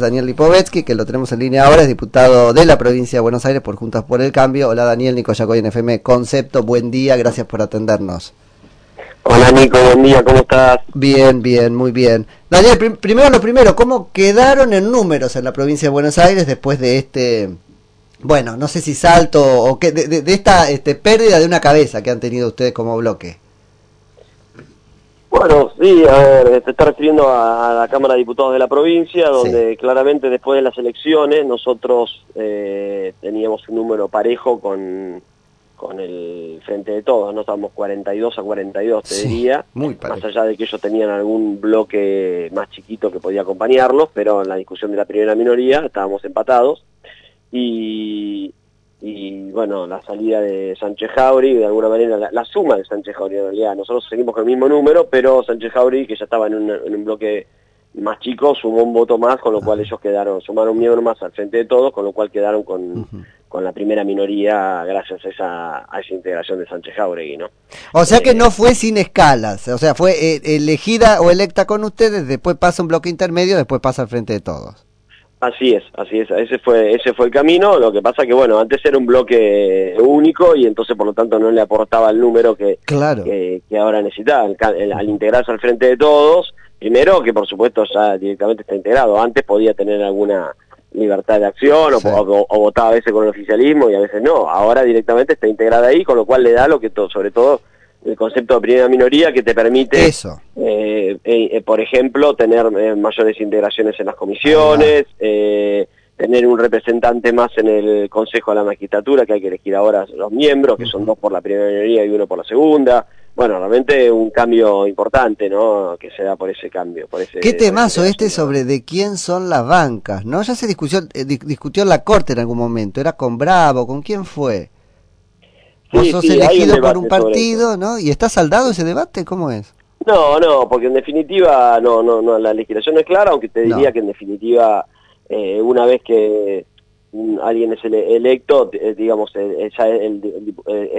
Daniel Lipovetsky, que lo tenemos en línea ahora, es diputado de la provincia de Buenos Aires por Juntas por el Cambio. Hola Daniel, Nico Yacoy en FM Concepto, buen día, gracias por atendernos. Hola Nico, buen día, ¿cómo estás? Bien, bien, muy bien. Daniel, primero lo primero, ¿cómo quedaron en números en la provincia de Buenos Aires después de este, bueno, no sé si salto o qué, de, de esta este, pérdida de una cabeza que han tenido ustedes como bloque? Bueno, sí, a ver, te está refiriendo a, la Cámara de Diputados de la provincia, donde claramente después de las elecciones nosotros eh, teníamos un número parejo con, con el Frente de Todos, no estábamos 42 a 42, te diría, muy más allá de que ellos tenían algún bloque más chiquito que podía acompañarlos, pero en la discusión de la primera minoría estábamos empatados, y, y bueno, la salida de Sánchez Jauri, de alguna manera la, suma de Sánchez Jauri en realidad, nosotros seguimos con el mismo número, pero Sánchez Jauri, que ya estaba en un, en un bloque más chico, sumó un voto más, con lo cual ellos quedaron, sumaron un miembro más al frente de todos, con lo cual quedaron con, con la primera minoría gracias a esa, a esa integración de Sánchez Jauregui, ¿no? O sea que eh, no fue sin escalas, o sea, fue eh, elegida o electa con ustedes, después pasa un bloque intermedio, después pasa al frente de todos. Así es, así es, ese fue, ese fue el camino, lo que pasa que bueno, antes era un bloque único y entonces por lo tanto no le aportaba el número que, claro. que, ahora necesitaba, al integrarse al frente de todos, primero que por supuesto ya directamente está integrado, antes podía tener alguna libertad de acción o, o, votaba a veces con el oficialismo y a veces no, ahora directamente está integrada ahí, con lo cual le da lo que todo, sobre todo el concepto de primera minoría que te permite, Eso. Eh, eh, eh, por ejemplo, tener mayores integraciones en las comisiones, tener un representante más en el Consejo de la Magistratura, que hay que elegir ahora los miembros, que son dos por la primera minoría y uno por la segunda. Bueno, realmente un cambio importante, ¿no? Que se da por ese cambio. Por ese, ¿Qué temazo este sobre de quién son las bancas, no? Ya se discutió, discutió en la Corte en algún momento, ¿era con Bravo? ¿Con quién fue? Vos sos elegido por un partido, ¿no? ¿Y está saldado ese debate? ¿Cómo es? No, no, porque en definitiva no, no, no, la legislación es clara, aunque te diría que en definitiva eh, una vez que alguien es electo, eh, digamos, eh, ya el,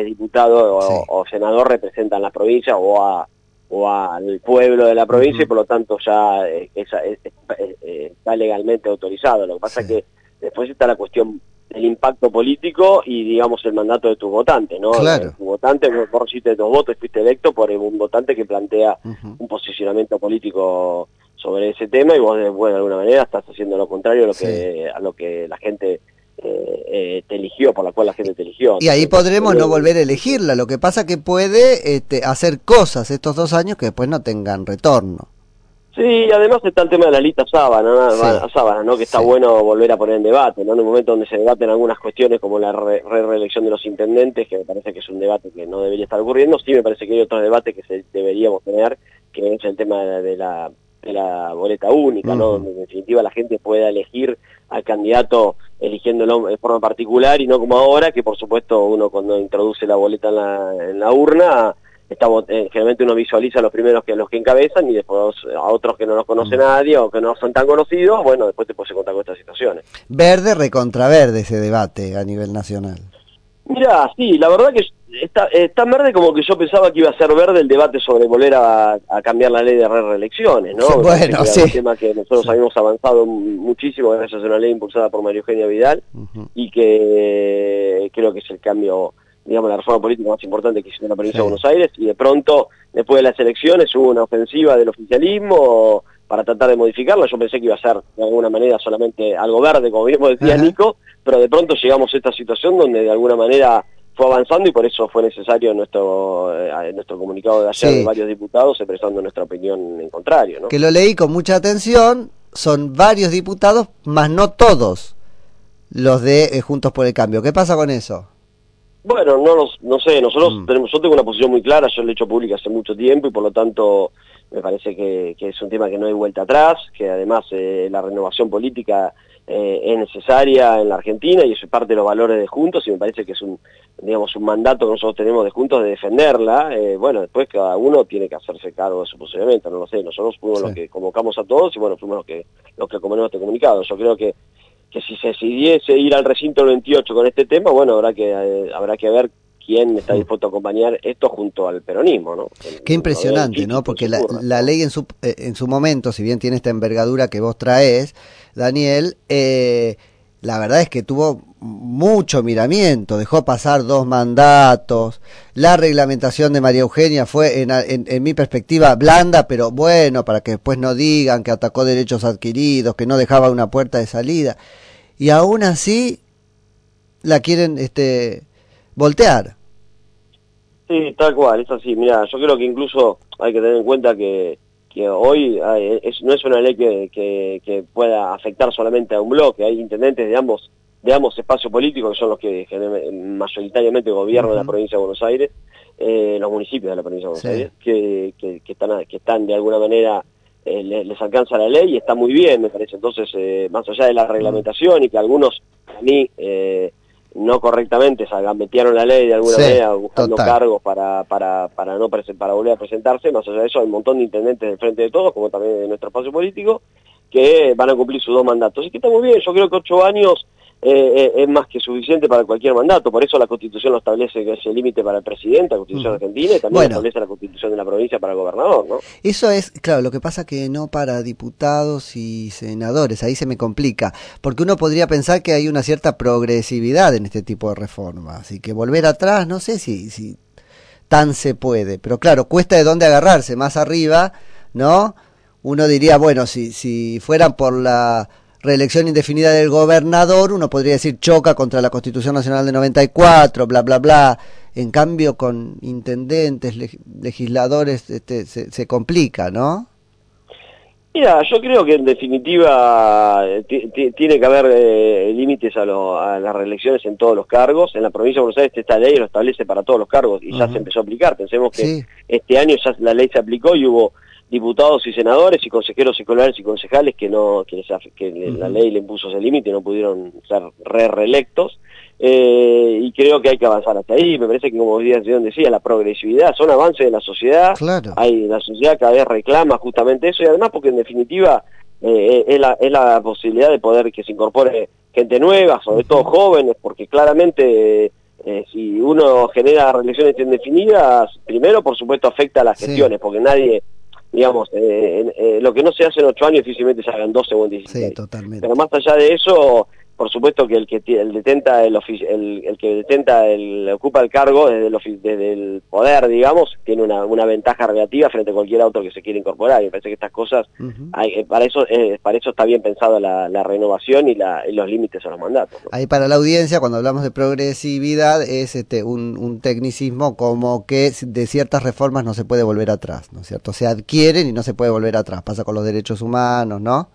diputado o, senador representan la provincia o a o al pueblo de la provincia y por lo tanto ya está legalmente autorizado. Lo que pasa es que después está la cuestión el impacto político y digamos el mandato de tu votante, ¿no? Claro. Tu votante, vos recibiste dos votos, fuiste electo por un votante que plantea un posicionamiento político sobre ese tema y vos bueno, de alguna manera estás haciendo lo contrario a lo que, a lo que la gente eh, eh, te eligió, por la cual la gente te eligió. Y ahí podremos no volver a elegirla, lo que pasa que puede este, hacer cosas estos dos años que después no tengan retorno. Sí, además está el tema de la lista sábana, sábana ¿no? que está bueno volver a poner en debate, ¿no? en un momento donde se debaten algunas cuestiones como la reelección de los intendentes, que me parece que es un debate que no debería estar ocurriendo, sí me parece que hay otro debate que se deberíamos tener, que es el tema de la, de la boleta única, ¿no? donde en definitiva la gente pueda elegir al candidato eligiéndolo de forma particular y no como ahora, que por supuesto uno cuando introduce la boleta en la, en la urna estamos, eh, generalmente uno visualiza a los primeros que los que encabezan y después a otros que no los conoce mm. nadie o que no son tan conocidos, bueno, después te puedes encontrar con estas situaciones. Verde recontra verde ese debate a nivel nacional. Mira, sí, la verdad que está tan verde como que yo pensaba que iba a ser verde el debate sobre volver a, cambiar la ley de reelecciones, ¿no? bueno, sí. un tema que nosotros habíamos avanzado muchísimo gracias a una ley impulsada por María Eugenia Vidal y que creo que es el cambio digamos, la reforma política más importante que hizo en la provincia de Buenos Aires, y de pronto, después de las elecciones, hubo una ofensiva del oficialismo para tratar de modificarla. Yo pensé que iba a ser, de alguna manera, solamente algo verde, como mismo decía Nico, pero de pronto llegamos a esta situación donde, de alguna manera, fue avanzando y por eso fue necesario nuestro eh, nuestro comunicado de ayer de varios diputados expresando nuestra opinión en contrario. ¿no? Que lo leí con mucha atención, son varios diputados, más no todos los de eh, Juntos por el Cambio. ¿Qué pasa con eso? Bueno, no, no sé, nosotros mm. tenemos, yo tengo una posición muy clara, yo lo he hecho pública hace mucho tiempo y por lo tanto me parece que, es un tema que no hay vuelta atrás, que además eh, la renovación política eh, es necesaria en la Argentina y eso es parte de los valores de Juntos y me parece que es un, digamos, un mandato que nosotros tenemos de Juntos de defenderla. Eh, bueno, después cada uno tiene que hacerse cargo de su posicionamiento, no lo sé, nosotros fuimos los que convocamos a todos y bueno, fuimos los que, los que como este comunicado. Yo creo que que si se decidiese ir al recinto 28 con este tema, bueno, habrá que, eh, habrá que ver quién está dispuesto a acompañar esto junto al peronismo, ¿no? Qué impresionante, ¿no? Porque la, la, ley en su, eh, en su momento, si bien tiene esta envergadura que vos traes, Daniel, eh, la verdad es que tuvo mucho miramiento, dejó pasar dos mandatos, la reglamentación de María Eugenia fue, en, en, mi perspectiva, blanda, pero bueno, para que después no digan que atacó derechos adquiridos, que no dejaba una puerta de salida, y aún así la quieren este, voltear. Sí, tal cual, es así, mira, yo creo que incluso hay que tener en cuenta que que hoy no es una ley que, que, pueda afectar solamente a un bloque, hay intendentes de ambos de ambos espacios políticos que son los que mayoritariamente gobiernan la provincia de Buenos Aires, eh, los municipios de la provincia de Buenos Aires, que, que, están, que están de alguna manera, eh, les, alcanza la ley y está muy bien, me parece. Entonces, eh, más allá de la reglamentación y que algunos, a mí, eh, no correctamente, se metieron la ley de alguna manera buscando cargos para, para, para, no para volver a presentarse, más allá de eso hay un montón de intendentes del frente de todos, como también de nuestro espacio político, que van a cumplir sus dos mandatos. Así que está muy bien, yo creo que ocho años eh, eh, es más que suficiente para cualquier mandato. Por eso la Constitución lo establece que es el límite para el presidente, la Constitución argentina, y también establece la Constitución de la provincia para el gobernador, ¿no? Eso es, claro, lo que pasa que no para diputados y senadores, ahí se me complica, porque uno podría pensar que hay una cierta progresividad en este tipo de reformas, y que volver atrás, no sé si, si tan se puede, pero claro, cuesta de dónde agarrarse, más arriba, ¿no? Uno diría, bueno, si, si fueran por la reelección indefinida del gobernador, uno podría decir choca contra la Constitución Nacional de 94, bla, bla, bla. En cambio, con intendentes, legisladores, este, se, complica, ¿no? Mira, yo creo que en definitiva eh, tiene que haber eh, límites a, las reelecciones en todos los cargos. En la provincia de Buenos Aires esta ley lo establece para todos los cargos y ya se empezó a aplicar. Pensemos que este año ya la ley se aplicó y hubo diputados y senadores y consejeros escolares y concejales que no que, la ley le impuso ese límite no pudieron ser re reelectos eh, y creo que hay que avanzar hasta ahí. Me parece que como decía la progresividad son avances de la sociedad hay la sociedad cada vez reclama justamente eso y además porque en definitiva eh, es, la, es la posibilidad de poder que se incorpore gente nueva sobre todo jóvenes porque claramente eh, si uno genera reelecciones indefinidas, primero por supuesto afecta a las gestiones, porque nadie digamos, eh, eh, lo que no se hace en ocho años difícilmente se hagan doce o en dieciséis. Sí, totalmente. Pero más allá de eso, por supuesto que el que el detenta el, el, el, que detenta el ocupa el cargo desde el, desde el poder digamos tiene una, una, ventaja relativa frente a cualquier otro que se quiera incorporar. Y me parece que estas cosas hay, eh, para eso eh, para eso está bien pensado la, la renovación y, la, y, los límites a los mandatos ahí para la audiencia cuando hablamos de progresividad es este un, un tecnicismo como que de ciertas reformas no se puede volver atrás no es cierto se adquieren y no se puede volver atrás. Pasa con los derechos humanos no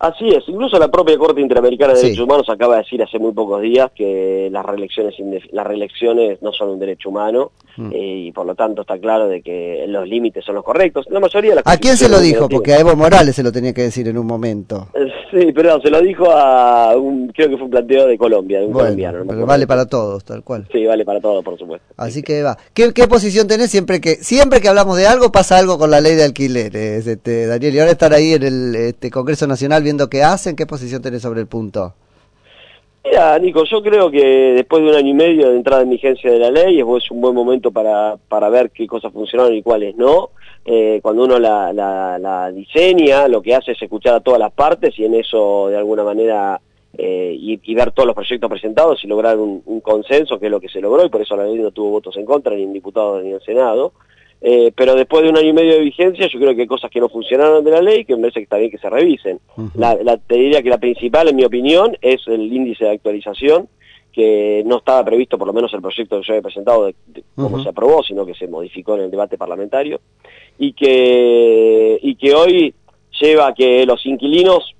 Así es, incluso la propia Corte Interamericana de Derechos Humanos acaba de decir hace muy pocos días que las reelecciones, las reelecciones no son un derecho humano mm. eh, y por lo tanto está claro de que los límites son los correctos. La mayoría de ¿A quién se lo dijo? Porque a Evo Morales se lo tenía que decir en un momento. Eh, sí, perdón, se lo dijo a un, creo que fue un planteo de Colombia, de un colombiano. pero vale para todos, tal cual. Sí, vale para todos, por supuesto. Así que va. ¿Qué, ¿Qué, posición tenés siempre que siempre que hablamos de algo pasa algo con la ley de alquileres, este, Daniel? Y ahora estar ahí en el este, Congreso Nacional viendo qué hacen, ¿qué posición tenés sobre el punto? Mira, Nico, yo creo que después de un año y medio de entrada en vigencia de la ley es un buen momento para, para ver qué cosas funcionaron y cuáles no. Eh, cuando uno la, la, diseña, lo que hace es escuchar a todas las partes y en eso de alguna manera eh, y, ver todos los proyectos presentados y lograr un, un, consenso, que es lo que se logró y por eso la ley no tuvo votos en contra ni en diputados ni en Senado. Eh, pero después de un año y medio de vigencia, yo creo que hay cosas que no funcionaron de la ley que me parece que está bien que se revisen. la, te diría que la principal, en mi opinión, es el índice de actualización, que no estaba previsto, por lo menos el proyecto que yo había presentado, de, cómo se aprobó, sino que se modificó en el debate parlamentario, y que, y que hoy lleva a que los inquilinos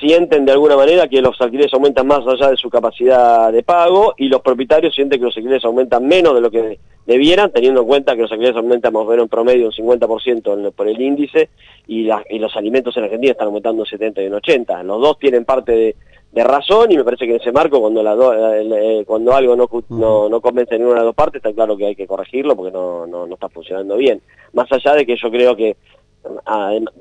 sienten de alguna manera que los alquileres aumentan más allá de su capacidad de pago y los propietarios sienten que los alquileres aumentan menos de lo que debieran, teniendo en cuenta que los alquileres aumentan más o menos en promedio un 50% por el índice y, los alimentos en Argentina están aumentando un 70 y un 80. Los dos tienen parte de, razón y me parece que en ese marco cuando la eh, cuando algo no, no, no convence en ninguna de las dos partes está claro que hay que corregirlo porque no, no, no está funcionando bien. Más allá de que yo creo que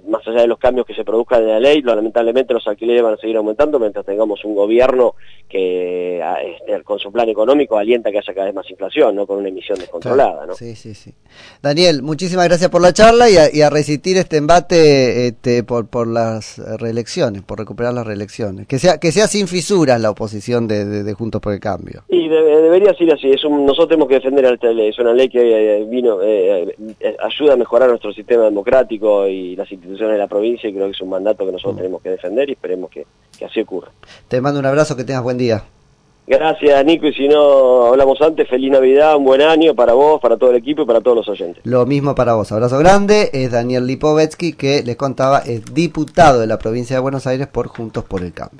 más allá de los cambios que se produzcan en la ley, lamentablemente los alquileres van a seguir aumentando mientras tengamos un gobierno que este, con su plan económico alienta que haya cada vez más inflación, no con una emisión descontrolada. ¿no? Sí, sí, sí. Daniel, muchísimas gracias por la charla y a, resistir este embate este, por, por las reelecciones, por recuperar las reelecciones. Que sea, que sea sin fisuras la oposición de, Juntos por el Cambio. Y debería ser así. Es nosotros tenemos que defender a esta ley. Es una ley que eh, vino eh, eh, ayuda a mejorar nuestro sistema democrático y las instituciones de la provincia y creo que es un mandato que nosotros mm. tenemos que defender y esperemos que, así ocurra. Te mando un abrazo, que tengas buen día. Gracias, Nico. Y si no hablamos antes, feliz Navidad, un buen año para vos, para todo el equipo y para todos los oyentes. Lo mismo para vos. Abrazo grande. Es Daniel Lipovetsky, que les contaba, es diputado de la provincia de Buenos Aires por Juntos por el Cambio.